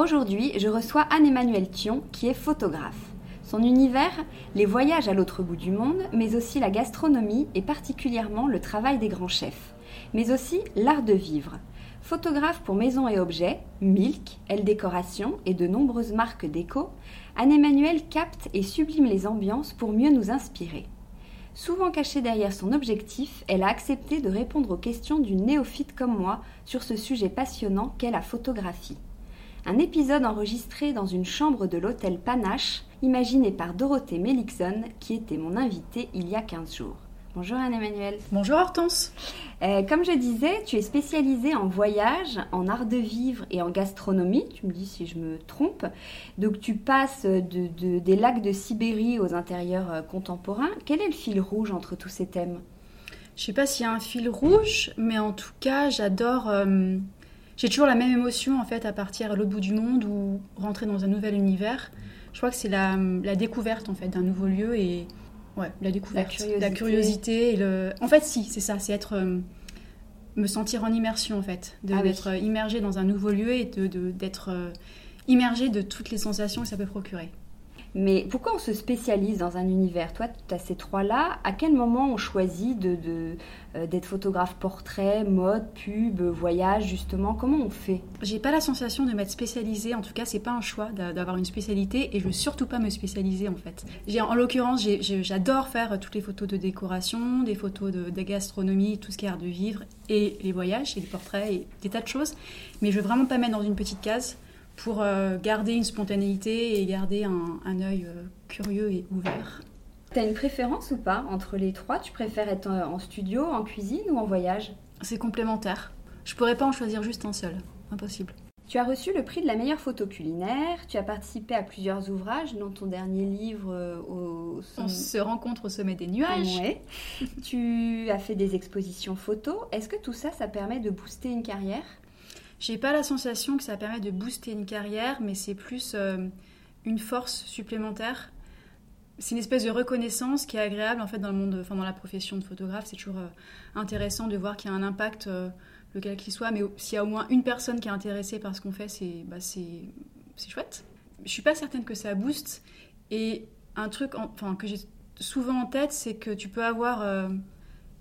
Aujourd'hui, je reçois Anne-Emmanuelle Thion, qui est photographe. Son univers, les voyages à l'autre bout du monde, mais aussi la gastronomie et particulièrement le travail des grands chefs, mais aussi l'art de vivre. Photographe pour maisons et objets, Milk, Elle Décoration et de nombreuses marques déco, Anne-Emmanuelle capte et sublime les ambiances pour mieux nous inspirer. Souvent cachée derrière son objectif, elle a accepté de répondre aux questions d'une néophyte comme moi sur ce sujet passionnant qu'est la photographie. Un épisode enregistré dans une chambre de l'hôtel Panache, imaginé par Dorothée Melixon, qui était mon invitée il y a 15 jours. Bonjour Anne-Emmanuel. Bonjour Hortense. Euh, comme je disais, tu es spécialisée en voyage, en art de vivre et en gastronomie. Tu me dis si je me trompe. Donc tu passes de, des lacs de Sibérie aux intérieurs euh, contemporains. Quel est le fil rouge entre tous ces thèmes? Je ne sais pas s'il y a un fil rouge, mais en tout cas, j'adore euh, j'ai toujours la même émotion en fait à partir à l'autre bout du monde ou rentrer dans un nouvel univers. Je crois que c'est la, découverte en fait d'un nouveau lieu et ouais, la découverte, la curiosité, et le. En fait, si, c'est ça, c'est être euh, me sentir en immersion en fait, ah d'être immergé dans un nouveau lieu et d'être euh, immergé de toutes les sensations que ça peut procurer. Mais pourquoi on se spécialise dans un univers? Toi, tu as ces trois-là. À quel moment on choisit euh, d'être photographe portrait, mode, pub, voyage, justement? Comment on fait? J'ai pas la sensation de m'être spécialisée. En tout cas, c'est pas un choix d'avoir une spécialité et je veux surtout pas me spécialiser en fait. En l'occurrence, j'adore faire toutes les photos de décoration, des photos de, de, gastronomie, tout ce qui est art de vivre et les voyages et les portraits et des tas de choses. Mais je veux vraiment pas mettre dans une petite case pour euh, garder une spontanéité et garder un, un œil euh, curieux et ouvert. T'as une préférence ou pas entre les trois? Tu préfères être en studio, en cuisine ou en voyage? C'est complémentaire. Je pourrais pas en choisir juste un seul. Impossible. Tu as reçu le prix de la meilleure photo culinaire, tu as participé à plusieurs ouvrages, dont ton dernier livre euh, au... On se rencontre au sommet des nuages. tu as fait des expositions photos. Est-ce que tout ça, ça permet de booster une carrière? J'ai pas la sensation que ça permet de booster une carrière, mais c'est plus euh, une force supplémentaire. C'est une espèce de reconnaissance qui est agréable en fait dans le monde, enfin dans la profession de photographe. C'est toujours euh, intéressant de voir qu'il y a un impact, euh, lequel qu'il soit, mais s'il y a au moins une personne qui est intéressée par ce qu'on fait, c'est bah, c'est chouette. Je suis pas certaine que ça booste. Et un truc enfin, que j'ai souvent en tête, c'est que tu peux avoir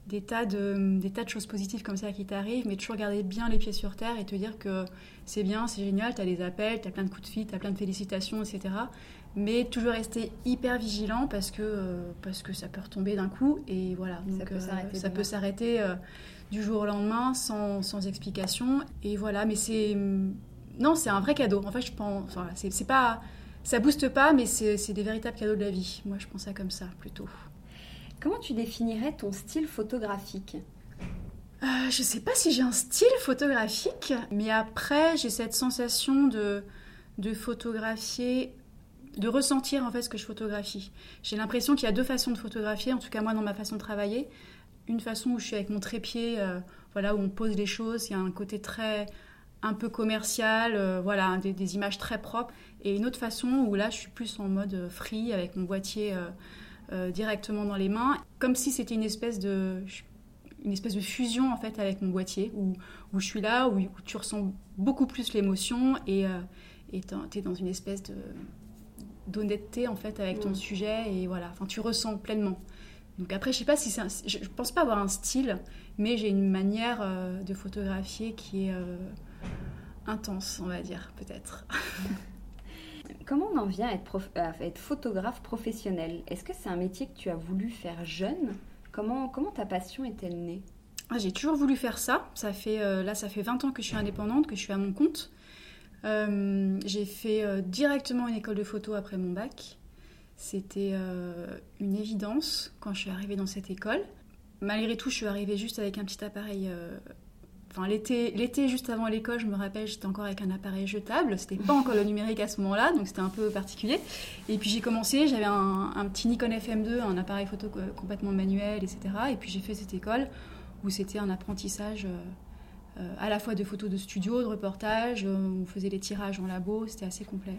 des tas, de, des tas de choses positives comme ça qui t'arrivent, mais toujours garder bien les pieds sur terre et te dire que c'est bien, c'est génial, tu as des appels, tu as plein de coups de fil, tu as plein de félicitations, etc. Mais toujours rester hyper vigilant parce que, euh, parce que ça peut retomber d'un coup et voilà. Donc, ça peut s'arrêter euh, du jour au lendemain sans, sans, explication. Et voilà, mais c'est. Non, c'est un vrai cadeau. En fait, je pense. Enfin, c'est pas. Ça booste pas, mais c'est des véritables cadeaux de la vie. Moi, je pense ça comme ça plutôt. Comment tu définirais ton style photographique euh, Je sais pas si j'ai un style photographique, mais après j'ai cette sensation de, photographier de ressentir en fait ce que je photographie. J'ai l'impression qu'il y a deux façons de photographier, en tout cas moi dans ma façon de travailler. Une façon où je suis avec mon trépied, euh, voilà, où on pose les choses, il y a un côté très un peu commercial, euh, voilà, des, images très propres. Et une autre façon où là je suis plus en mode free avec mon boîtier directement dans les mains, comme si c'était une espèce de une espèce de fusion en fait avec mon boîtier où, où je suis là, où, tu ressens beaucoup plus l'émotion et tu es dans une espèce de d'honnêteté en fait avec ton mm. sujet et voilà, enfin tu ressens pleinement. Donc après, je sais pas si c'est, je pense pas avoir un style, mais j'ai une manière euh, de photographier qui est euh, intense, on va dire peut-être. Comment on en vient à être, photographe professionnel? Est-ce que c'est un métier que tu as voulu faire jeune? Comment, comment ta passion est-elle née? Ah, J'ai toujours voulu faire ça. Ça fait euh, là, ça fait 20 ans que je suis indépendante, que je suis à mon compte. Euh, j'ai fait euh, directement une école de photo après mon bac. C'était une évidence quand je suis arrivée dans cette école. Malgré tout, je suis arrivée juste avec un petit appareil. Enfin, l'été, juste avant l'école, je me rappelle, j'étais encore avec un appareil jetable. C'était pas encore le numérique à ce moment-là, donc c'était un peu particulier. Et puis j'ai commencé, j'avais un, petit Nikon FM2, un appareil photo complètement manuel, etc. Et puis j'ai fait cette école où c'était un apprentissage euh, à la fois de photos de studio, de reportages, euh, on faisait les tirages en labo, c'était assez complet.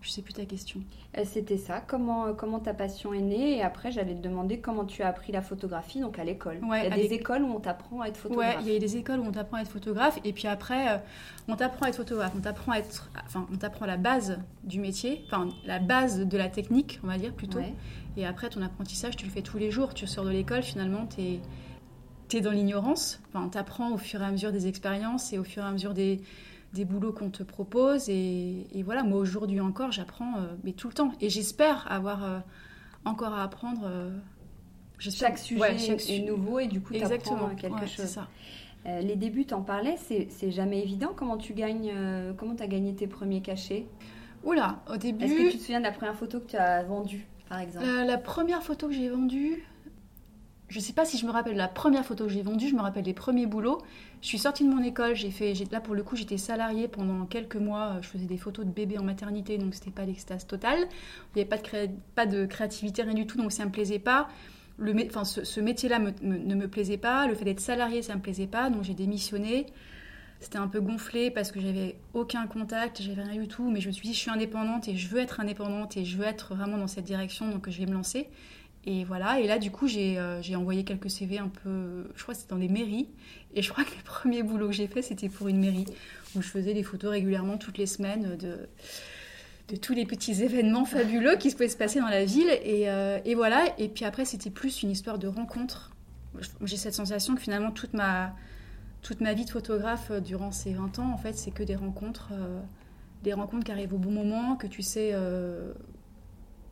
Je sais plus ta question. Euh, c'était ça. Comment, comment ta passion est née Et après, j'allais te demander comment tu as appris la photographie, donc à l'école. il y a des écoles où on t'apprend à être photographe. Ouais, il y a des écoles où on t'apprend à être photographe. Et puis après, on t'apprend à être photographe. On t'apprend à être. Enfin, on t'apprend la base du métier, enfin, la base de la technique, on va dire plutôt. Et après, ton apprentissage, tu le fais tous les jours. Tu sors de l'école, finalement, tu es dans l'ignorance. Enfin, tu apprends au fur et à mesure des expériences et au fur et à mesure des, des boulots qu'on te propose. Et, voilà, moi aujourd'hui encore, j'apprends, euh, mais tout le temps. Et j'espère avoir euh, encore à apprendre. Euh, chaque sujet est nouveau et du coup, tu apprends quelque chose. Ça. les débuts, t'en parlais, c'est jamais évident. Comment tu gagnes, comment as gagné tes premiers cachets? Oula, au début. Est-ce que tu te souviens de la première photo que tu as vendue, par exemple? La première photo que j'ai vendue, je sais pas si je me rappelle la première photo que j'ai vendue, je me rappelle les premiers boulots. Je suis sortie de mon école, j'ai fait, là pour le coup j'étais salariée pendant quelques mois, je faisais des photos de bébés en maternité, donc c'était pas l'extase totale. Il n'y avait pas de, créativité, rien du tout, donc ça me plaisait pas. Ce, métier-là ne me plaisait pas, le fait d'être salariée ça me plaisait pas, donc j'ai démissionné. C'était un peu gonflé parce que j'avais aucun contact, j'avais rien du tout, mais je me suis dit je suis indépendante et je veux être indépendante et je veux être vraiment dans cette direction, donc je vais me lancer. Et voilà, et là du coup euh, j'ai envoyé quelques CV un peu, je crois que c'était dans des mairies, et je crois que le premier boulot que j'ai fait c'était pour une mairie, où je faisais des photos régulièrement toutes les semaines de, de tous les petits événements fabuleux qui se pouvaient se passer dans la ville, et, euh, et voilà, et puis après c'était plus une histoire de rencontre. J'ai cette sensation que finalement toute ma, toute ma vie de photographe euh, durant ces 20 ans, en fait, c'est que des rencontres, des rencontres qui arrivent au bon moment, que tu sais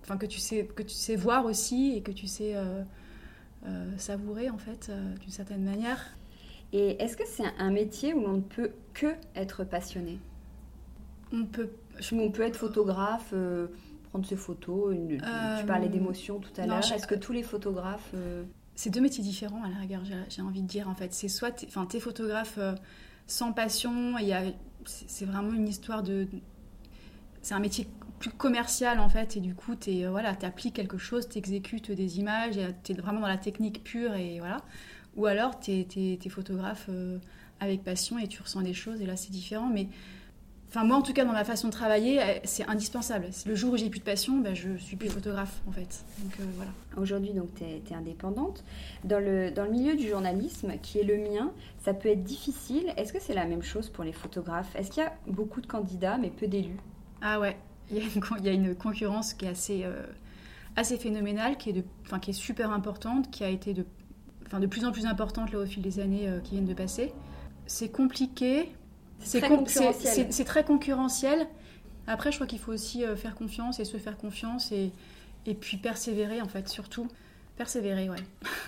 enfin que tu sais que tu sais voir aussi et que tu sais euh, euh, savourer en fait euh, d'une certaine manière. Et est-ce que c'est un métier où on ne peut que être passionné? On peut. On peut être photographe, prendre ses photos. tu parlais d'émotion tout à l'heure. Est-ce que tous les photographes C'est deux métiers différents à la rigueur. J'ai envie de dire en fait. C'est soit, enfin, t'es photographe sans passion. Il y a, c'est vraiment une histoire de. C'est un métier plus commercial en fait et du coup tu euh, voilà appliques quelque chose tu exécutes des images tu es vraiment dans la technique pure et voilà. Ou alors tu es, photographe euh, avec passion et tu ressens des choses et là c'est différent. Mais enfin moi en tout cas dans ma façon de travailler euh, c'est indispensable. Le jour où j'ai plus de passion ben, je suis plus photographe en fait. Donc voilà. Aujourd'hui donc tu es, indépendante. Dans le, dans le milieu du journalisme qui est le mien ça peut être difficile. Est-ce que c'est la même chose pour les photographes? Est-ce qu'il y a beaucoup de candidats mais peu d'élus? Ah ouais il y, a une, concurrence qui est assez, euh, assez phénoménale, qui est, de, qui est super importante, qui a été de, de plus en plus importante là, au fil des années euh, qui viennent de passer. C'est compliqué, c'est très, très, concurrentiel. Après, je crois qu'il faut aussi euh, faire confiance et se faire confiance et, et puis persévérer, en fait, surtout. Persévérer, ouais.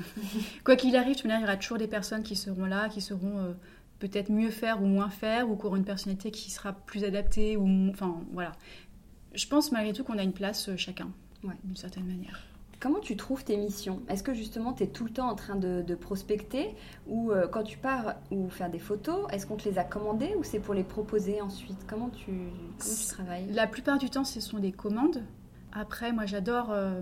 Quoi qu'il arrive, il y aura toujours des personnes qui seront là, qui seront peut-être mieux faire ou moins faire, ou qui auront une personnalité qui sera plus adaptée, ou enfin voilà je pense malgré tout qu'on a une place euh, chacun, d'une certaine manière. Comment tu trouves tes missions? Est-ce que justement tu es tout le temps en train de, prospecter? Ou euh, quand tu pars ou faire des photos, est-ce qu'on te les a commandées ou c'est pour les proposer ensuite? Comment tu, travailles? La plupart du temps ce sont des commandes. Après moi j'adore euh,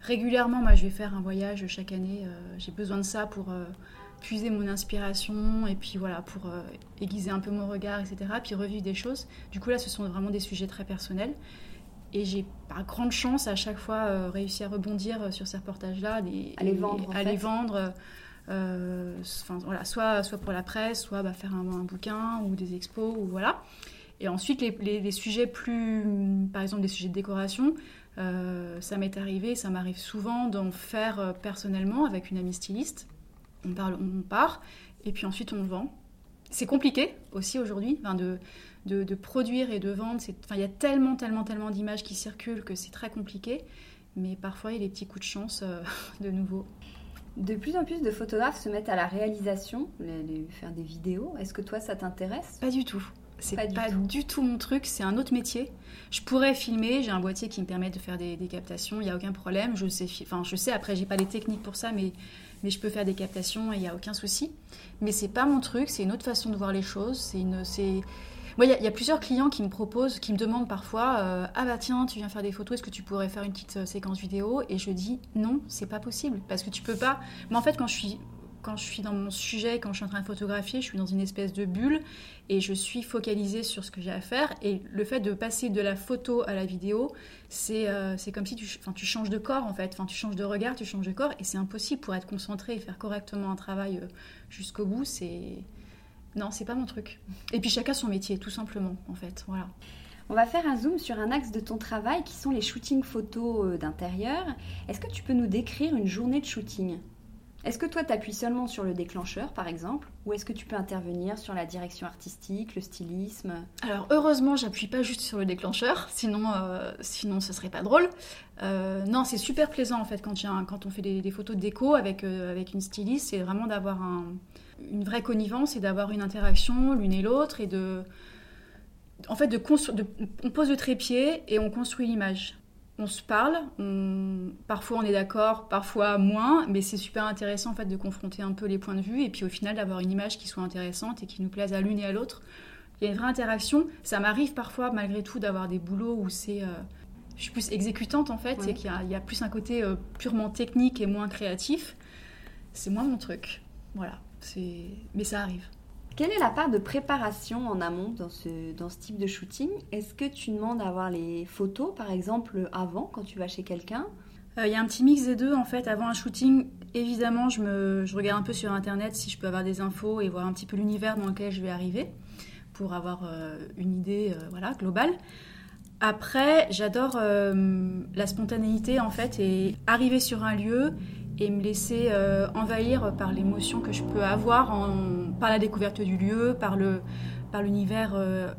régulièrement moi je vais faire un voyage chaque année, euh, j'ai besoin de ça pour puiser mon inspiration et puis voilà pour aiguiser un peu mon regard etc. Puis revivre des choses. Du coup là ce sont vraiment des sujets très personnels. Et j'ai par grande chance à chaque fois euh, réussi à rebondir euh, sur ces reportages-là, à les vendre. à les vendre euh, voilà, soit, soit pour la presse, soit bah, faire un, bouquin ou des expos, ou voilà. Et ensuite, les, les, sujets plus, par exemple des sujets de décoration, ça m'est arrivé, ça m'arrive souvent d'en faire personnellement avec une amie styliste. On, parle, on part, et puis ensuite on vend. C'est compliqué aussi aujourd'hui de, de, produire et de vendre. Il y a tellement, tellement, tellement d'images qui circulent que c'est très compliqué. Mais parfois, il y a des petits coups de chance euh, de nouveau. De plus en plus de photographes se mettent à la réalisation, les, faire des vidéos. Est-ce que toi, ça t'intéresse? Pas du tout. C'est pas, du, tout. mon truc, c'est un autre métier. Je pourrais filmer, j'ai un boîtier qui me permet de faire des, captations, il n'y a aucun problème. Je sais, enfin, je sais après, j'ai pas les techniques pour ça, mais, mais je peux faire des captations et il n'y a aucun souci. Mais c'est pas mon truc, c'est une autre façon de voir les choses. C'est une, c'est, moi, il y, a plusieurs clients qui me proposent, qui me demandent parfois euh, Ah bah tiens, tu viens faire des photos, est-ce que tu pourrais faire une petite euh, séquence vidéo? Et je dis Non, c'est pas possible. Parce que tu peux pas. Mais en fait, quand je suis. Quand je suis dans mon sujet, quand je suis en train de photographier, je suis dans une espèce de bulle et je suis focalisée sur ce que j'ai à faire. Et le fait de passer de la photo à la vidéo, c'est euh, comme si tu, tu changes de corps en fait. Enfin, tu changes de regard, tu changes de corps et c'est impossible pour être concentré et faire correctement un travail jusqu'au bout. C'est non, c'est pas mon truc. Et puis chacun son métier, tout simplement, en fait. Voilà. On va faire un zoom sur un axe de ton travail qui sont les shootings photos euh, d'intérieur. Est-ce que tu peux nous décrire une journée de shooting? Est-ce que toi, tu appuies seulement sur le déclencheur, par exemple Ou est-ce que tu peux intervenir sur la direction artistique, le stylisme? Alors, heureusement, j'appuie pas juste sur le déclencheur, sinon, euh, sinon ce serait pas drôle. Euh, non, c'est super plaisant, en fait, quand, on fait des, photos de déco avec, avec une styliste, c'est vraiment d'avoir un une vraie connivence et d'avoir une interaction l'une et l'autre et de en fait de, on pose le trépied et on construit l'image on se parle parfois on est d'accord parfois moins mais c'est super intéressant en fait de confronter un peu les points de vue et puis au final d'avoir une image qui soit intéressante et qui nous plaise à l'une et à l'autre. Il y a une vraie interaction. Ça m'arrive parfois malgré tout d'avoir des boulots où c'est euh, je suis plus exécutante en fait et qu'il y, a plus un côté euh, purement technique et moins créatif. C'est moins mon truc. Voilà. Mais ça arrive. Quelle est la part de préparation en amont dans ce, dans ce type de shooting? Est-ce que tu demandes à avoir les photos, par exemple, avant, quand tu vas chez quelqu'un? Euh, Il y a un petit mix des deux, en fait. Avant un shooting, évidemment, je, me, je regarde un peu sur Internet si je peux avoir des infos et voir un petit peu l'univers dans lequel je vais arriver pour avoir euh, une idée euh, voilà, globale. Après, j'adore la spontanéité, en fait, et arriver sur un lieu et me laisser euh, envahir par l'émotion que je peux avoir par la découverte du lieu, par le par l'univers euh,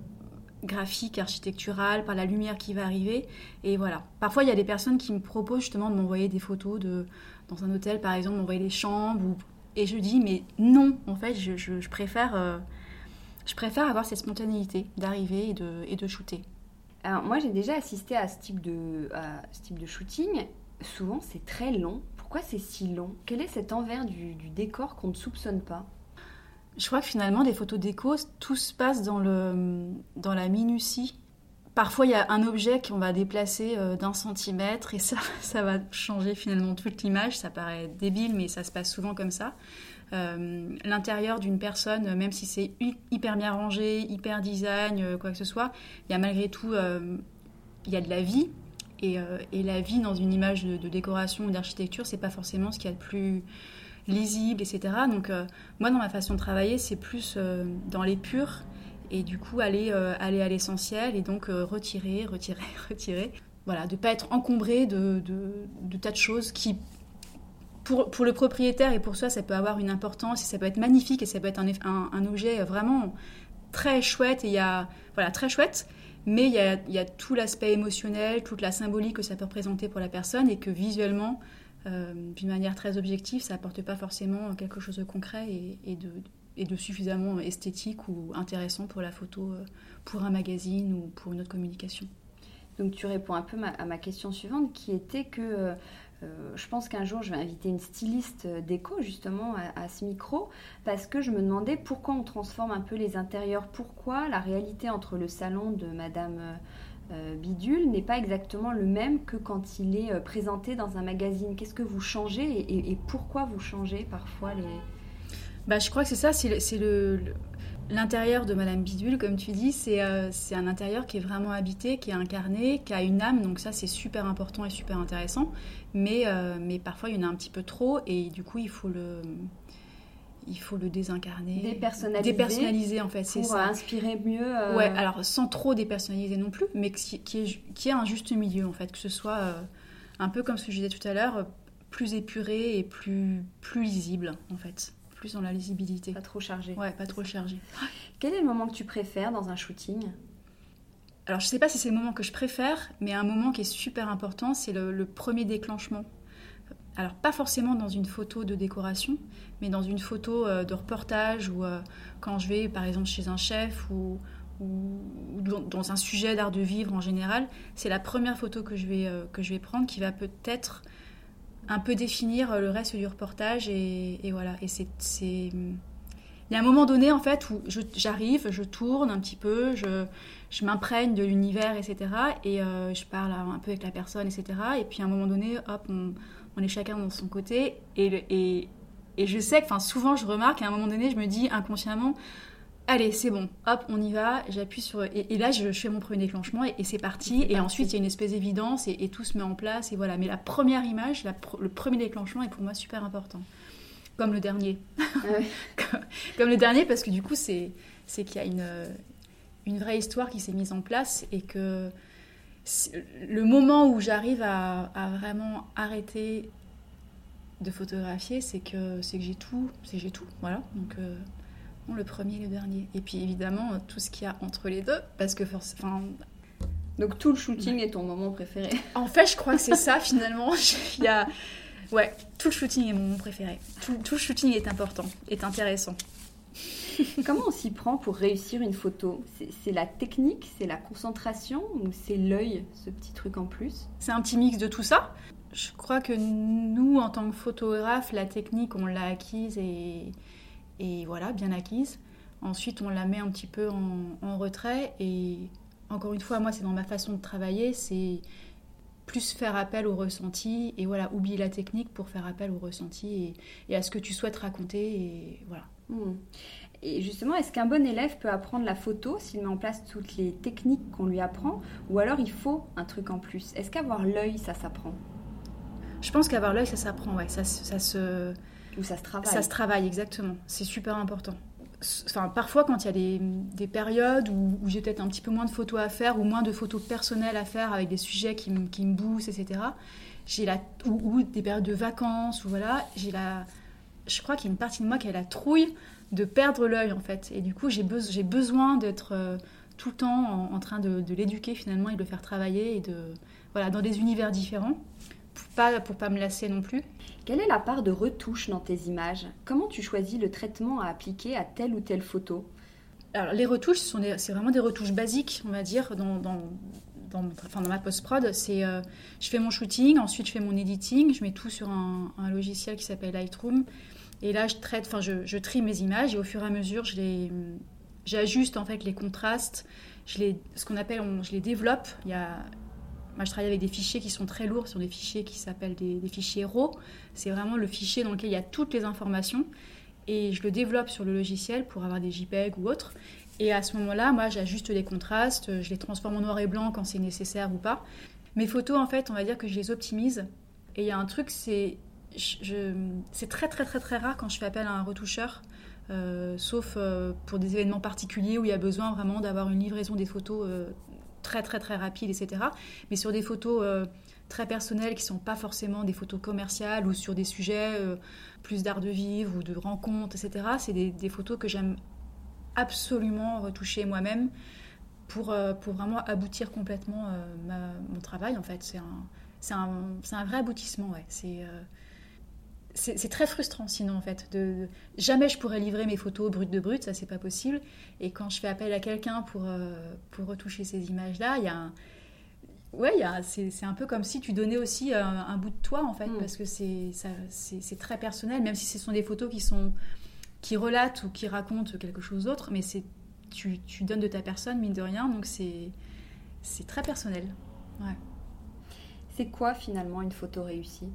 graphique, architectural, par la lumière qui va arriver. Et voilà. Parfois, il y a des personnes qui me proposent justement de m'envoyer des photos de dans un hôtel, par exemple, m'envoyer des chambres. Et je dis, mais non, en fait, je, je, préfère, euh, je préfère avoir cette spontanéité d'arriver et de, et de shooter. Alors, moi, j'ai déjà assisté à ce type de, à ce type de shooting. Souvent, c'est très long pourquoi c'est si long? Quel est cet envers du, décor qu'on ne soupçonne pas? Je crois que finalement, des photos déco, tout se passe dans, le, dans la minutie. Parfois, il y a un objet qu'on va déplacer euh, d'un centimètre et ça, ça va changer finalement toute l'image. Ça paraît débile, mais ça se passe souvent comme ça. Euh, l'intérieur d'une personne, même si c'est hyper bien rangé, hyper design, euh, quoi que ce soit, il y a malgré tout il y a de la vie, euh, et, la vie dans une image de, décoration ou d'architecture, c'est pas forcément ce qu'il y a de plus lisible, etc. Donc euh, moi, dans ma façon de travailler, c'est plus euh, dans les purs et du coup aller, aller à l'essentiel et donc retirer, retirer, retirer. Voilà, de ne pas être encombré de, de, tas de choses qui, pour, le propriétaire et pour soi, ça peut avoir une importance et ça peut être magnifique et ça peut être un, un, un objet vraiment très chouette et il y a, voilà, très chouette. Mais il y a, tout l'aspect émotionnel, toute la symbolique que ça peut représenter pour la personne et que visuellement, euh, d'une manière très objective, ça apporte pas forcément quelque chose de concret et, de, suffisamment esthétique ou intéressant pour la photo, euh, pour un magazine ou pour une autre communication. Donc tu réponds un peu à ma question suivante qui était que je pense qu'un jour, je vais inviter une styliste déco justement à, ce micro parce que je me demandais pourquoi on transforme un peu les intérieurs, pourquoi la réalité entre le salon de Madame Bidule n'est pas exactement le même que quand il est présenté dans un magazine? Qu'est-ce que vous changez et, pourquoi vous changez parfois les... Bah, je crois que c'est ça, c'est le L'intérieur de Madame Bidule, comme tu dis, euh, c'est un intérieur qui est vraiment habité, qui est incarné, qui a une âme, donc ça c'est super important et super intéressant. Mais, euh, mais parfois il y en a un petit peu trop et du coup il faut le, il faut le désincarner. Dépersonnaliser. Dépersonnaliser en fait, c'est ça. inspirer mieux. Euh, ouais, alors sans trop dépersonnaliser non plus, mais qui, qui, est, qui est un juste milieu en fait, que ce soit un peu comme ce que je disais tout à l'heure, plus épuré et plus, plus lisible en fait dans la lisibilité. Pas trop chargé. Ouais, pas trop chargé. Quel est le moment que tu préfères dans un shooting? Alors, je sais pas si c'est le moment que je préfère, mais un moment qui est super important, c'est le, premier déclenchement. Alors, pas forcément dans une photo de décoration, mais dans une photo euh, de reportage ou euh, quand je vais, par exemple, chez un chef ou, dans un sujet d'art de vivre en général, c'est la première photo que je vais, euh, que je vais prendre qui va peut-être un peu définir le reste du reportage. Et, voilà. Et c'est. Il y a un moment donné, en fait, où j'arrive, je, tourne un petit peu, je, je m'imprègne de l'univers, etc. Et euh, je parle un peu avec la personne, etc. Et puis à un moment donné, hop, on, on est chacun dans son côté. Et, et, et je sais que, souvent, je remarque, à un moment donné, je me dis inconsciemment, allez, c'est bon, hop, on y va, j'appuie sur... Et, là, je, fais mon premier déclenchement et, c'est parti. Et, ensuite, il y a une espèce d'évidence et, tout se met en place. Et voilà. Mais la première image, le premier déclenchement est pour moi super important. Comme le dernier. Ah comme, le dernier, parce que du coup, c'est qu'il y a une, une vraie histoire qui s'est mise en place et que le moment où j'arrive à, vraiment arrêter de photographier, c'est que, que j'ai tout. C'est j'ai tout. Voilà. Donc... Euh, le premier et le dernier. Et puis évidemment, tout ce qu'il y a entre les deux, parce que forcément. Donc tout le shooting est ton moment préféré En fait, je crois que c'est ça finalement. Il y a... Ouais, tout le shooting est mon moment préféré. Tout, tout le shooting est important, est intéressant. Comment on s'y prend pour réussir une photo C'est la technique, c'est la concentration ou c'est l'œil, ce petit truc en plus C'est un petit mix de tout ça. Je crois que nous, en tant que photographe, la technique, on l'a acquise et, et voilà, bien acquise. Ensuite, on la met un petit peu en, retrait et encore une fois, moi, c'est dans ma façon de travailler, c'est plus faire appel au ressenti et voilà, oublier la technique pour faire appel au ressenti et, à ce que tu souhaites raconter et voilà. Hmm. Et justement, est-ce qu'un bon élève peut apprendre la photo s'il met en place toutes les techniques qu'on lui apprend ou alors il faut un truc en plus? Est-ce qu'avoir l'œil, ça s'apprend? Je pense qu'avoir l'œil, ça s'apprend, ouais. Ça, ça se où ça se travaille. Ça se travaille, exactement. C'est super important. Enfin, parfois, quand il y a des, périodes où, j'ai peut-être un petit peu moins de photos à faire ou moins de photos personnelles à faire avec des sujets qui, me, qui boostent, etc., j'ai la, ou, des périodes de vacances, ou voilà, j'ai la, je crois qu'il y a une partie de moi qui a la trouille de perdre l'œil, en fait. Et du coup, j'ai, besoin d'être euh, tout le temps en, train de, de l'éduquer, finalement, et de le faire travailler, et de, voilà, dans des univers différents pour pas, pour pas me lasser non plus. Quelle est la part de retouche dans tes images? Comment tu choisis le traitement à appliquer à telle ou telle photo? Alors, les retouches, c'est vraiment des retouches basiques, on va dire, dans, dans, dans, enfin, dans ma post-prod. C'est, euh, je fais mon shooting, ensuite je fais mon editing, je mets tout sur un, un logiciel qui s'appelle Lightroom. Et là, je trie mes images et au fur et à mesure, je les, j'ajuste en fait les contrastes. Je les, ce qu'on appelle, je les développe. Il y a moi, je travaille avec des fichiers qui sont très lourds, sur des fichiers qui s'appellent des, fichiers RAW. C'est vraiment le fichier dans lequel il y a toutes les informations. Et je le développe sur le logiciel pour avoir des JPEG ou autres. Et à ce moment-là, moi, j'ajuste les contrastes, je les transforme en noir et blanc quand c'est nécessaire ou pas. Mes photos, en fait, on va dire que je les optimise. Et il y a un truc, c'est c'est très très très très rare quand je fais appel à un retoucheur, euh, sauf euh, pour des événements particuliers où il y a besoin vraiment d'avoir une livraison des photos euh, très très très rapide, etc. Mais sur des photos très personnelles qui sont pas forcément des photos commerciales ou sur des sujets plus d'art de vivre ou de rencontres, etc. C'est des, photos que j'aime absolument retoucher moi-même pour, pour vraiment aboutir complètement mon travail. En fait, c'est un, un, un, vrai aboutissement. Ouais. C'est c'est très frustrant sinon en fait. De, jamais je pourrais livrer mes photos brutes de brutes, ça c'est pas possible. Et quand je fais appel à quelqu'un pour, euh, pour retoucher ces images-là, il y a Ouais, c'est un peu comme si tu donnais aussi un, bout de toi, en fait, Mm. parce que c'est très personnel, même si ce sont des photos qui, sont, qui relatent ou qui racontent quelque chose d'autre, mais tu, tu donnes de ta personne, mine de rien, donc c'est très personnel. Ouais. C'est quoi finalement une photo réussie?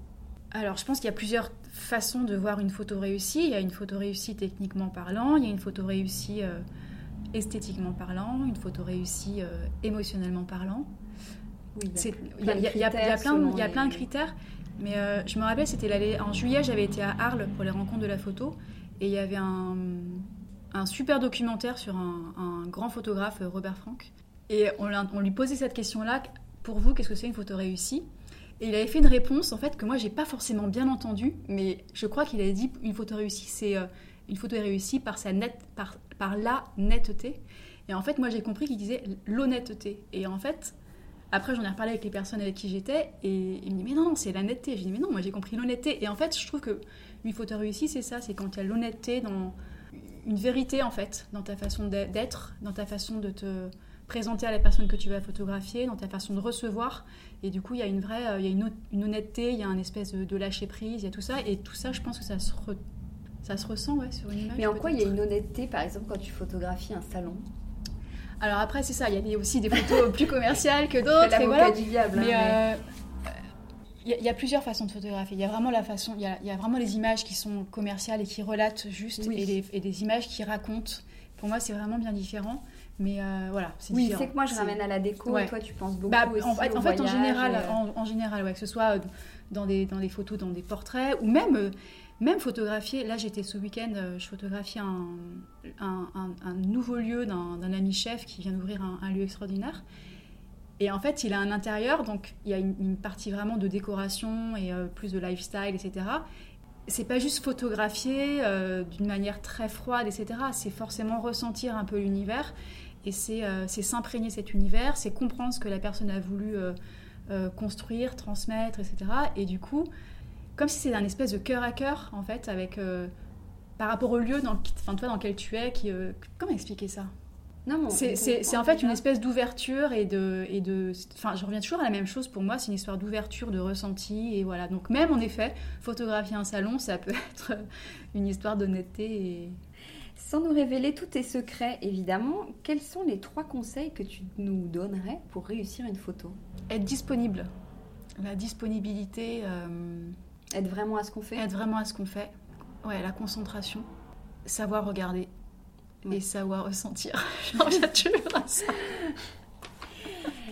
Alors, je pense qu'il y a plusieurs façons de voir une photo réussie. Il y a une photo réussie techniquement parlant, il y a une photo réussie euh, esthétiquement parlant, une photo réussie euh, émotionnellement parlant. Oui, il y a, y a plein, de critères. Mais euh, je me rappelle, c'était en juillet, j'avais été à Arles pour les rencontres de la photo, et il y avait un, super documentaire sur un, grand photographe, Robert Frank. Et on, on lui posait cette question-là pour vous, qu'est-ce que c'est une photo réussie? Et il avait fait une réponse, en fait, que moi, j'ai pas forcément bien entendue, mais je crois qu'il avait dit une photo réussie, c'est euh, une photo réussie par, sa net, par, la netteté. Et en fait, moi, j'ai compris qu'il disait l'honnêteté. Et en fait, après, j'en ai reparlé avec les personnes avec qui j'étais, et il me dit, mais non, c'est la netteté. Je dis, mais non, moi, j'ai compris l'honnêteté. Et en fait, je trouve que une photo réussie, c'est ça, c'est quand il y a l'honnêteté dans une vérité, en fait, dans ta façon d'être, dans ta façon de te présenter à la personne que tu vas photographier, dans ta façon de recevoir. Et du coup, il y a une vraie, euh, il y a une, une honnêteté, il y a un espèce de, lâcher prise, il y a tout ça. Et tout ça, je pense que ça se, ça se ressent ouais, sur une image. Mais en quoi il y a une honnêteté, par exemple, quand tu photographies un salon Alors après, c'est ça, il y a aussi des photos plus commerciales que d'autres. voilà. du diable. Mais, hein, euh, il y, a plusieurs façons de photographier. Il y a vraiment la façon, il y a, il y a vraiment les images qui sont commerciales et qui relatent juste, et, et, des images qui racontent. Pour moi, c'est vraiment bien différent. Mais euh, voilà, c'est Oui, c'est que moi je ramène à la déco et toi tu penses beaucoup bah, aussi en, fait, en, fait, en général, en, général ouais, que ce soit euh, dans des, dans des photos, dans des portraits, ou même, euh, même photographier. Là, j'étais ce week-end, je photographiais un, un, un, nouveau lieu d'un ami chef qui vient d'ouvrir un, lieu extraordinaire. Et en fait, il a un intérieur, donc il y a une, partie vraiment de décoration et plus de lifestyle, etc c'est pas juste photographier d'une manière très froide, etc. C'est forcément ressentir un peu l'univers. Et euh, c'est s'imprégner cet univers, c'est comprendre ce que la personne a voulu euh, euh, construire, transmettre, etc. Et du coup, comme si c'était un espèce de cœur à cœur, en fait, avec par rapport au lieu dans, enfin, toi, dans lequel tu es. Qui, comment expliquer ça? C'est en fait une espèce d'ouverture et de, et de. Enfin, je reviens toujours à la même chose pour moi, c'est une histoire d'ouverture, de ressenti. Et voilà. Donc, même en effet, photographier un salon, ça peut être une histoire d'honnêteté et, sans nous révéler tous tes secrets, évidemment, quels sont les trois conseils que tu nous donnerais pour réussir une photo Être disponible. La disponibilité. Euh... Être vraiment à ce qu'on fait Être vraiment à ce qu'on fait. Ouais, la concentration. Savoir regarder. Et savoir ressentir. J'en reviens toujours à ça.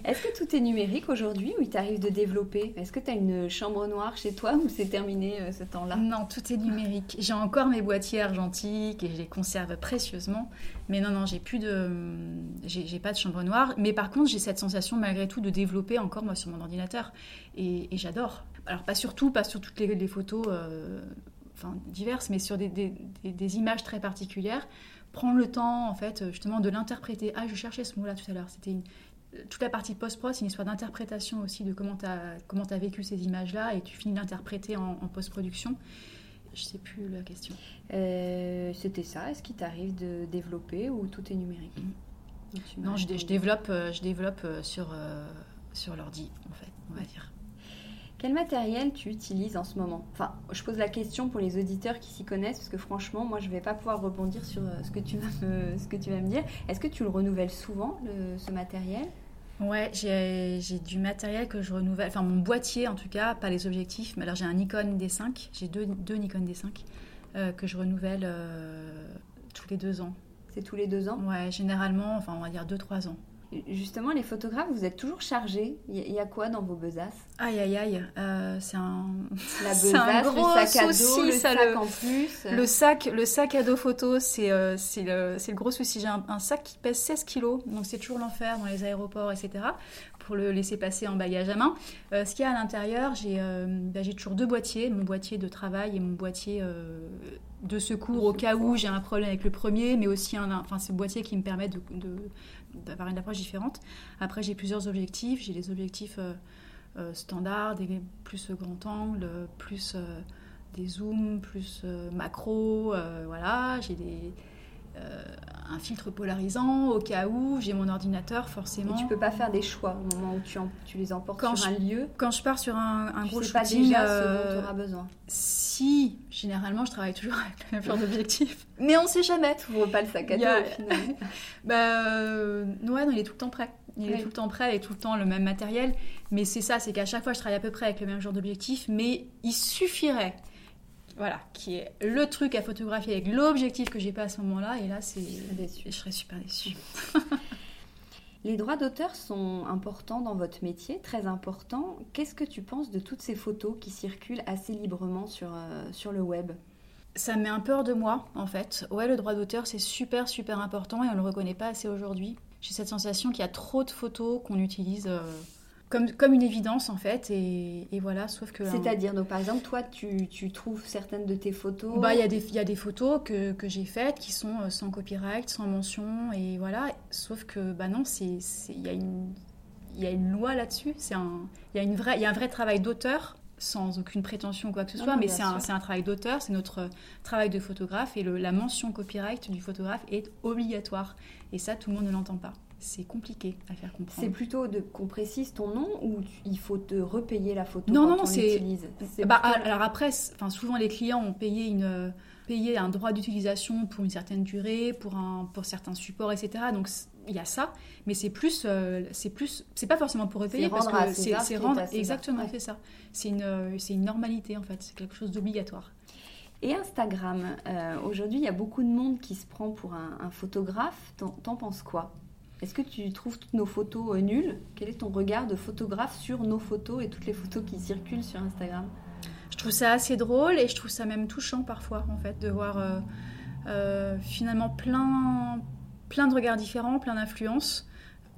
Est-ce que tout est numérique aujourd'hui ou il t'arrive de développer? Est-ce que tu as une chambre noire chez toi ou c'est terminé euh, ce temps-là? Non, tout est numérique. J'ai encore mes boîtiers argentiques et je les conserve précieusement. Mais non, non, j'ai plus de, j'ai pas de chambre noire. Mais par contre, j'ai cette sensation malgré tout de développer encore moi sur mon ordinateur et, j'adore. Alors pas sur tout, pas sur toutes les, photos. Euh, enfin, diverses, mais sur des, images très particulières, prendre le temps, en fait, justement, de l'interpréter. Ah, je cherchais ce mot-là tout à l'heure. C'était une, toute la partie post-prod, c'est une histoire d'interprétation aussi de comment tu as, comment as vécu ces images-là et tu finis d'interpréter en, post-production. Je sais plus la question. Euh, c'était ça. Est-ce qu'il t'arrive de développer ou tout est numérique? Non, je, développe, euh, je développe euh, sur, sur l'ordi, en fait, on va dire. Quel matériel tu utilises en ce moment? Enfin, je pose la question pour les auditeurs qui s'y connaissent, parce que franchement, moi, je ne vais pas pouvoir rebondir sur ce que tu vas me, ce que tu vas me dire. Est-ce que tu le renouvelles souvent, ce matériel? Ouais, j'ai du matériel que je renouvelle, enfin mon boîtier en tout cas, pas les objectifs, mais alors j'ai un Nikon D5, j'ai deux, deux, Nikon D5 euh, que je renouvelle euh, tous les deux ans. C'est tous les deux ans? Ouais, généralement, enfin on va dire deux, trois ans. Justement, les photographes, vous êtes toujours chargés. Il y a quoi dans vos besaces? Aïe, aïe, aïe. Euh, c'est un, La besace, un gros le sac à dos, le sac le... en plus. Le sac, le sac à dos photo, c'est euh, le, le, gros souci. J'ai un, sac qui pèse 16 kilos, donc c'est toujours l'enfer dans les aéroports, etc. Pour le laisser passer en bagage à main. Euh, ce qu'il y a à l'intérieur, j'ai bah, toujours deux boîtiers. Mon boîtier de travail et mon boîtier de secours au cas où j'ai un problème avec le premier, mais aussi un, enfin, ce boîtier qui me permet d'avoir une approche différente. Après, j'ai plusieurs objectifs. J'ai les objectifs euh, euh, standards, des, plus grand angle, plus euh, des zooms, plus macro. voilà, j'ai des un filtre polarisant au cas où j'ai mon ordinateur forcément. Et tu peux pas faire des choix au moment où tu, tu les emportes quand sur un lieu. Quand je pars sur un, un gros sais shooting, pas déjà ce dont tu auras besoin. Si, généralement, je travaille toujours avec le même genre d'objectif. Mais on sait jamais, tu ouvres pas le sac à dos au final. bah, euh, ouais, non, il est tout le temps prêt. Il est tout le temps prêt avec tout le temps le même matériel. Mais c'est ça, c'est qu'à chaque fois, je travaille à peu près avec le même genre d'objectif. Mais il suffirait, voilà, qui est le truc à photographier avec l'objectif que j'ai pas à ce moment-là. Et là, c'est, je serais super déçue. Les droits d'auteur sont importants dans votre métier, très importants. Qu'est-ce que tu penses de toutes ces photos qui circulent assez librement sur, euh, sur le web? Ça met un peu hors de moi, en fait. Ouais, le droit d'auteur, c'est super, super important et on ne le reconnaît pas assez aujourd'hui. J'ai cette sensation qu'il y a trop de photos qu'on utilise euh, comme, comme une évidence, en fait. Et, voilà, sauf que... C'est-à-dire, donc par exemple, toi, tu, tu, trouves certaines de tes photos Bah, il y, a des, a des photos que, que j'ai faites qui sont euh, sans copyright, sans mention, et voilà. Sauf que, bah non, il y a une... Il y a une loi là-dessus, il y, a une vraie, y a un vrai travail d'auteur sans aucune prétention ou quoi que ce soit, mais c'est un, un, travail d'auteur, c'est notre travail de photographe et le, la mention copyright du photographe est obligatoire. Et ça, tout le monde ne l'entend pas. C'est compliqué à faire comprendre. C'est plutôt de qu'on précise ton nom ou il faut te repayer la photo non, quand non, on c'est. Bah, Alors après, enfin, souvent les clients ont payé une payer un droit d'utilisation pour une certaine durée, pour, un, pour certains supports, etc. Donc il y a ça, mais c'est plus, euh, c'est plus, c'est pas forcément pour repayer parce que c'est rendre exactement, c'est ça. C'est une, c'est une normalité en fait, c'est quelque chose d'obligatoire. Et Instagram, euh, aujourd'hui il y a beaucoup de monde qui se prend pour un, photographe. T'en penses quoi? Est-ce que tu trouves toutes nos photos euh, nulles? Quel est ton regard de photographe sur nos photos et toutes les photos qui circulent sur Instagram? Je trouve ça assez drôle et je trouve ça même touchant parfois, en fait, de voir euh, euh, finalement plein, plein de regards différents, plein d'influences.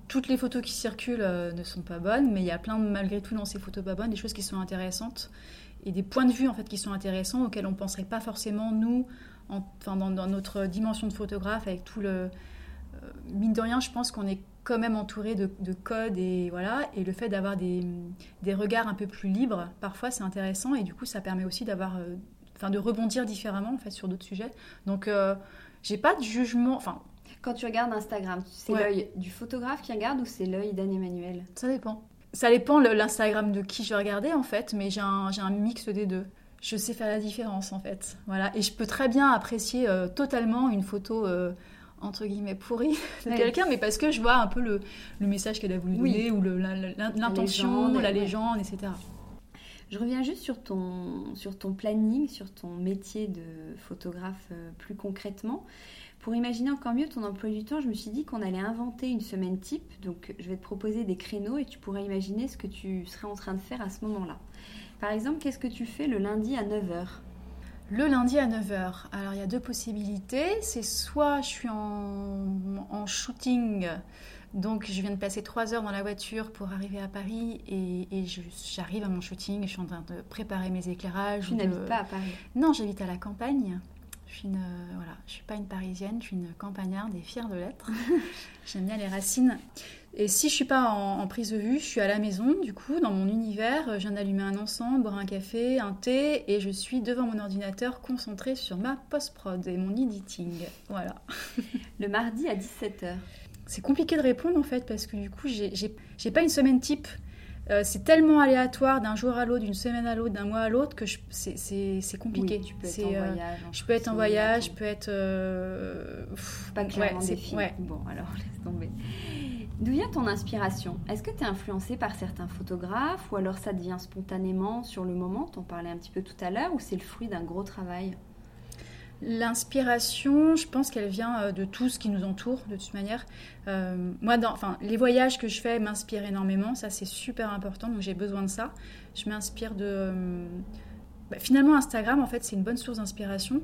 Toutes les photos qui circulent ne sont pas bonnes, mais il y a plein, malgré tout, dans ces photos pas bonnes, des choses qui sont intéressantes et des points de vue en fait qui sont intéressants auxquels on ne penserait pas forcément nous, enfin dans, dans, notre dimension de photographe avec tout le mine de rien, je pense qu'on est quand même entouré de, codes et voilà. Et le fait d'avoir des, des, regards un peu plus libres, parfois c'est intéressant et du coup ça permet aussi d'avoir, euh, enfin de rebondir différemment en fait sur d'autres sujets. Donc euh, j'ai pas de jugement, enfin. Quand tu regardes Instagram, c'est l'œil du photographe qui regarde ou c'est l'œil d'Anne-Emmanuel Ça dépend. Ça dépend l'Instagram de qui je vais regarder en fait, mais j'ai un, un mix des deux je sais faire la différence en fait. Voilà. Et je peux très bien apprécier euh, totalement une photo entre guillemets pourri de quelqu'un, mais parce que je vois un peu le, le message qu'elle a voulu donner ou l'intention, la, la, légende, etc. Je reviens juste sur ton, sur ton planning, sur ton métier de photographe euh, plus concrètement. Pour imaginer encore mieux ton emploi du temps, je me suis dit qu'on allait inventer une semaine type. Donc je vais te proposer des créneaux et tu pourrais imaginer ce que tu serais en train de faire à ce moment-là. Par exemple, qu'est-ce que tu fais le lundi à 9h le lundi à 9h. Alors il y a deux possibilités. C'est soit je suis en, shooting, donc je viens de passer 3 heures dans la voiture pour arriver à Paris et, j'arrive à mon shooting, je suis en train de préparer mes éclairages. Tu n'habites pas à Paris? Non, j'habite à la campagne. Je suis une, voilà, je suis pas une parisienne, je suis une campagnarde et fière de l'être. J'aime bien les racines. Et si je suis pas en, prise de vue, je suis à la maison, du coup, dans mon univers, je viens d'allumer un encens, boire un café, un thé, et je suis devant mon ordinateur concentrée sur ma post-prod et mon editing. Voilà. Le mardi à 17h. C'est compliqué de répondre en fait, parce que du coup, j'ai pas une semaine type. Euh, c'est tellement aléatoire d'un jour à l'autre, d'une semaine à l'autre, d'un mois à l'autre que c'est compliqué. Oui, tu peux être en euh, voyage. je peux être en voyage, je peux être. Euh, pas clairement ouais, Ouais. Bon, alors laisse tomber. D'où vient ton inspiration? Est-ce que tu es influencé par certains photographes ou alors ça devient spontanément sur le moment? T'en parlais un petit peu tout à l'heure ou c'est le fruit d'un gros travail? L'inspiration, je pense qu'elle vient euh, de tout ce qui nous entoure, de toute manière. Euh, moi, dans, les voyages que je fais m'inspirent énormément, ça c'est super important, donc j'ai besoin de ça. Je m'inspire de... Euh, bah, finalement, Instagram, en fait, c'est une bonne source d'inspiration.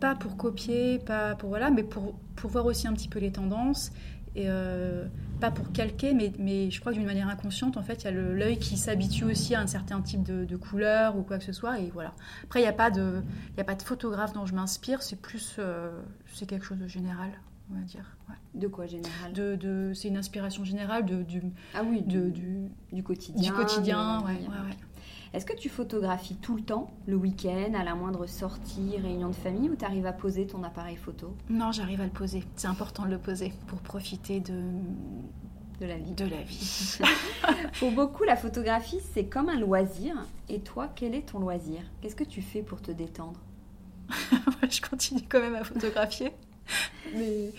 pas pour copier, pas pour voilà, mais pour, pour voir aussi un petit peu les tendances et euh, pas pour calquer, mais, mais je crois que d'une manière inconsciente, en fait, il y a l'œil qui s'habitue aussi à un certain type de, de, couleur ou quoi que ce soit. Et voilà. Après, il n'y a, pas de, a pas de photographe dont je m'inspire, c'est plus. Euh, c'est quelque chose de général. on va dire. De quoi général? De, de, C'est une inspiration générale de, du, ah oui, de, du, du quotidien. Du quotidien, ouais, Est-ce que tu photographies tout le temps, le week-end, à la moindre sortie, réunion de famille, ou tu arrives à poser ton appareil photo? Non, j'arrive à le poser. C'est important de le poser pour profiter de, de la vie. De la vie. pour beaucoup, la photographie, c'est comme un loisir. Et toi, quel est ton loisir? Qu'est-ce que tu fais pour te détendre? Je continue quand même à photographier. Mais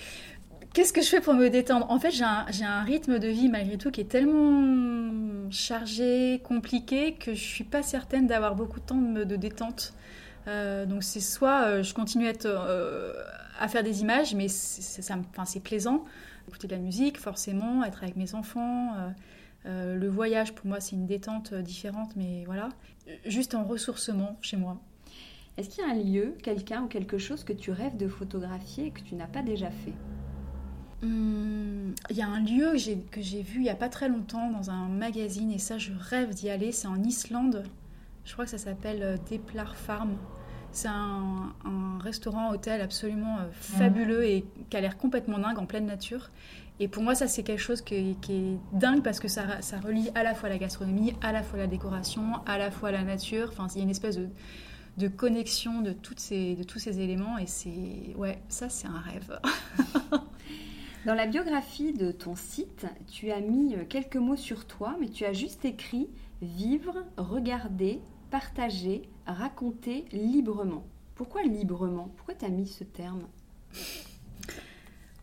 qu'est-ce que je fais pour me détendre? En fait, j'ai un, rythme de vie malgré tout qui est tellement chargé, compliqué, que je suis pas certaine d'avoir beaucoup de temps de, détente. Euh, donc c'est soit euh, je continue à, euh, à faire des images, mais c'est plaisant. Écouter de la musique, forcément, être avec mes enfants. le voyage, pour moi, c'est une détente différente, mais voilà. Juste en ressourcement chez moi. Est-ce qu'il y a un lieu, quelqu'un ou quelque chose que tu rêves de photographier et que tu n'as pas déjà fait? Hum, Il y a un lieu que j'ai vu il n'y a pas très longtemps dans un magazine et ça je rêve d'y aller, c'est en Islande. Je crois que ça s'appelle euh, Deplar Farm. C'est un, restaurant-hôtel absolument euh, fabuleux et qui a l'air complètement dingue en pleine nature. Et pour moi, ça, c'est quelque chose qui, est dingue parce que ça, ça relie à la fois la gastronomie, à la fois la décoration, à la fois la nature. Enfin, il y a une espèce de, de connexion de, toutes ces, de tous ces éléments. Et c'est, ouais, ça, c'est un rêve. Dans la biographie de ton site, tu as mis quelques mots sur toi, mais tu as juste écrit vivre, regarder, partager, raconter librement. Pourquoi librement? Pourquoi tu as mis ce terme?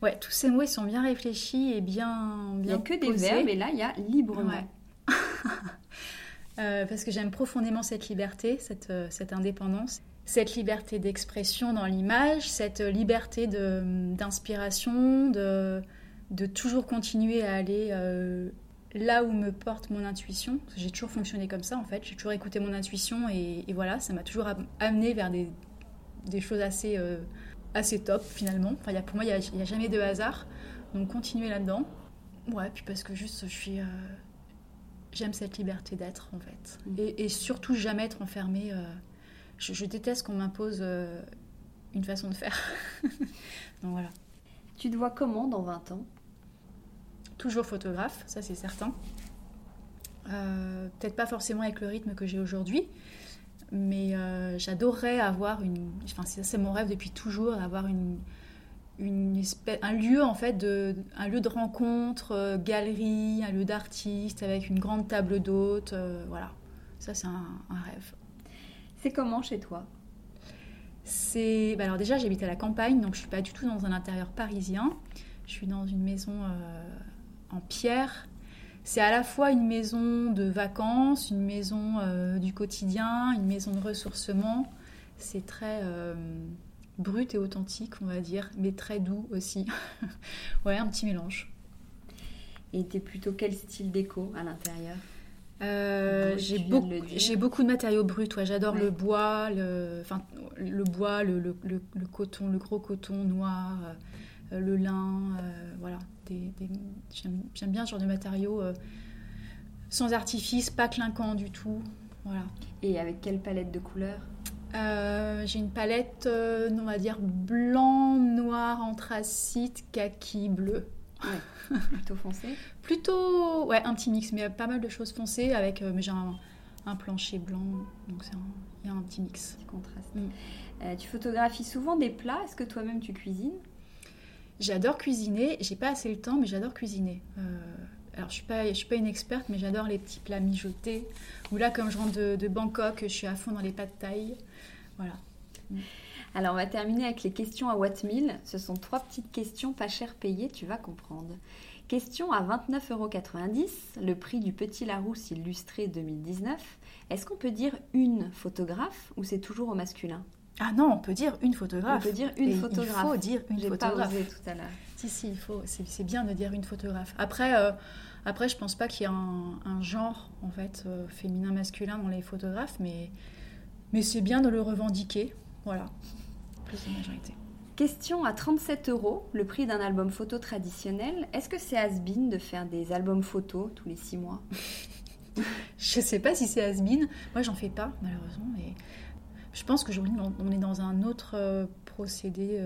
Ouais, tous ces mots ils sont bien réfléchis et bien, bien Il n'y a que des verbes et là il y a librement. Euh, parce que j'aime profondément cette liberté, cette, euh, cette indépendance, cette liberté d'expression dans l'image, cette liberté d'inspiration, de, de, toujours continuer à aller euh, là où me porte mon intuition. J'ai toujours fonctionné comme ça en fait, j'ai toujours écouté mon intuition et, voilà, ça m'a toujours amené vers des, des choses assez, assez top finalement. Enfin, y a, pour moi, il n'y a, a, jamais de hasard, donc continuer là-dedans. Ouais, puis parce que juste je suis j'aime cette liberté d'être en fait. Mm. Et, surtout jamais être enfermée. Euh, je, déteste qu'on m'impose euh, une façon de faire. Donc voilà. Tu te vois comment dans 20 ans? Toujours photographe, ça c'est certain. Euh, peut-être pas forcément avec le rythme que j'ai aujourd'hui, mais j'adorerais avoir une. Enfin, c'est mon rêve depuis toujours, d'avoir une, une un lieu en fait de un lieu de rencontre euh, galerie un lieu d'artistes avec une grande table d'hôtes euh, voilà ça c'est un, rêve c'est comment chez toi? C'est bah, alors déjà j'habite à la campagne donc je suis pas du tout dans un intérieur parisien. Je suis dans une maison euh, en pierre. C'est à la fois une maison de vacances une maison du quotidien une maison de ressourcement. C'est très brut et authentique, on va dire, mais très doux aussi. ouais, un petit mélange. Et t'es plutôt quel style déco à l'intérieur? Euh, j'ai beaucoup, j'ai beaucoup de matériaux bruts. Ouais. J'adore le bois, le, enfin, le bois, le, le, le, coton, le gros coton noir, euh, le lin, euh, voilà. Des, j'aime, bien ce genre de matériaux sans artifice, pas clinquant du tout, voilà. Et avec quelle palette de couleurs? J'ai une palette, on va dire blanc, noir, anthracite, kaki, bleu. plutôt foncé Plutôt, ouais, un petit mix, mais pas mal de choses foncées avec, euh, mais j'ai un, plancher blanc, donc il y a un petit mix. Petit contraste. Mm. tu photographies souvent des plats, est-ce que toi-même tu cuisines? J'adore cuisiner, j'ai pas assez le temps, mais j'adore cuisiner. Alors, je suis pas, je suis pas une experte, mais j'adore les petits plats mijotés. Ou là, comme je rentre de, Bangkok, je suis à fond dans les pâtes taille. Voilà. Alors, on va terminer avec les questions à Watt Ce sont trois petites questions pas cher payées, tu vas comprendre. Question à 29,90 euros, le prix du Petit Larousse illustré 2019. Est-ce qu'on peut dire une photographe ou c'est toujours au masculin? Ah non, on peut dire une photographe. On peut dire une photographe. Il faut dire une photographe. Pas tout à l'heure. Si, si, il faut. C'est bien de dire une photographe. Après, euh, après je pense pas qu'il y ait un, genre, en fait, euh, féminin-masculin dans les photographes, mais, mais c'est bien de le revendiquer. Voilà. Plus de majorité. Question à 37 euros, le prix d'un album photo traditionnel. Est-ce que c'est has de faire des albums photos tous les six mois? Je sais pas si c'est has -been. Moi, j'en fais pas, malheureusement. Mais je pense que on est dans un autre euh, procédé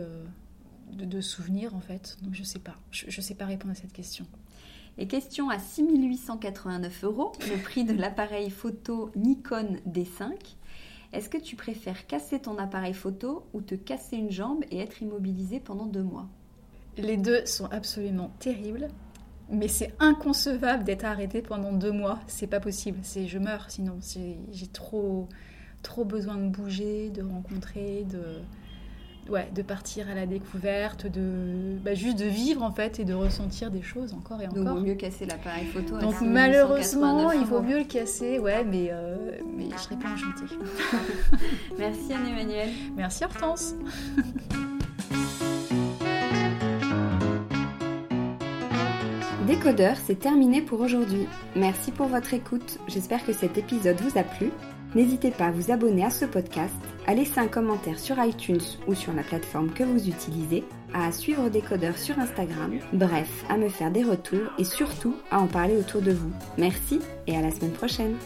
de, souvenirs en fait. Donc je sais pas, je, ne sais pas répondre à cette question. Et question à 6889 euros, le prix de l'appareil photo Nikon D5. Est-ce que tu préfères casser ton appareil photo ou te casser une jambe et être immobilisé pendant deux mois? Les deux sont absolument terribles, mais c'est inconcevable d'être arrêté pendant deux mois. C'est pas possible. C'est je meurs sinon. J'ai trop trop besoin de bouger, de rencontrer, de ouais, de partir à la découverte, de bah, juste de vivre en fait et de ressentir des choses encore et encore. Donc, il vaut mieux casser l'appareil photo. Donc malheureusement, il vaut mieux le casser, ouais, mais euh, mais je serais pas enchantée. Merci Anne-Emmanuel. Merci Hortense. Décodeur, c'est terminé pour aujourd'hui. Merci pour votre écoute. J'espère que cet épisode vous a plu. N'hésitez pas à vous abonner à ce podcast, à laisser un commentaire sur iTunes ou sur la plateforme que vous utilisez, à suivre Décodeur sur Instagram, bref, à me faire des retours et surtout à en parler autour de vous. Merci et à la semaine prochaine.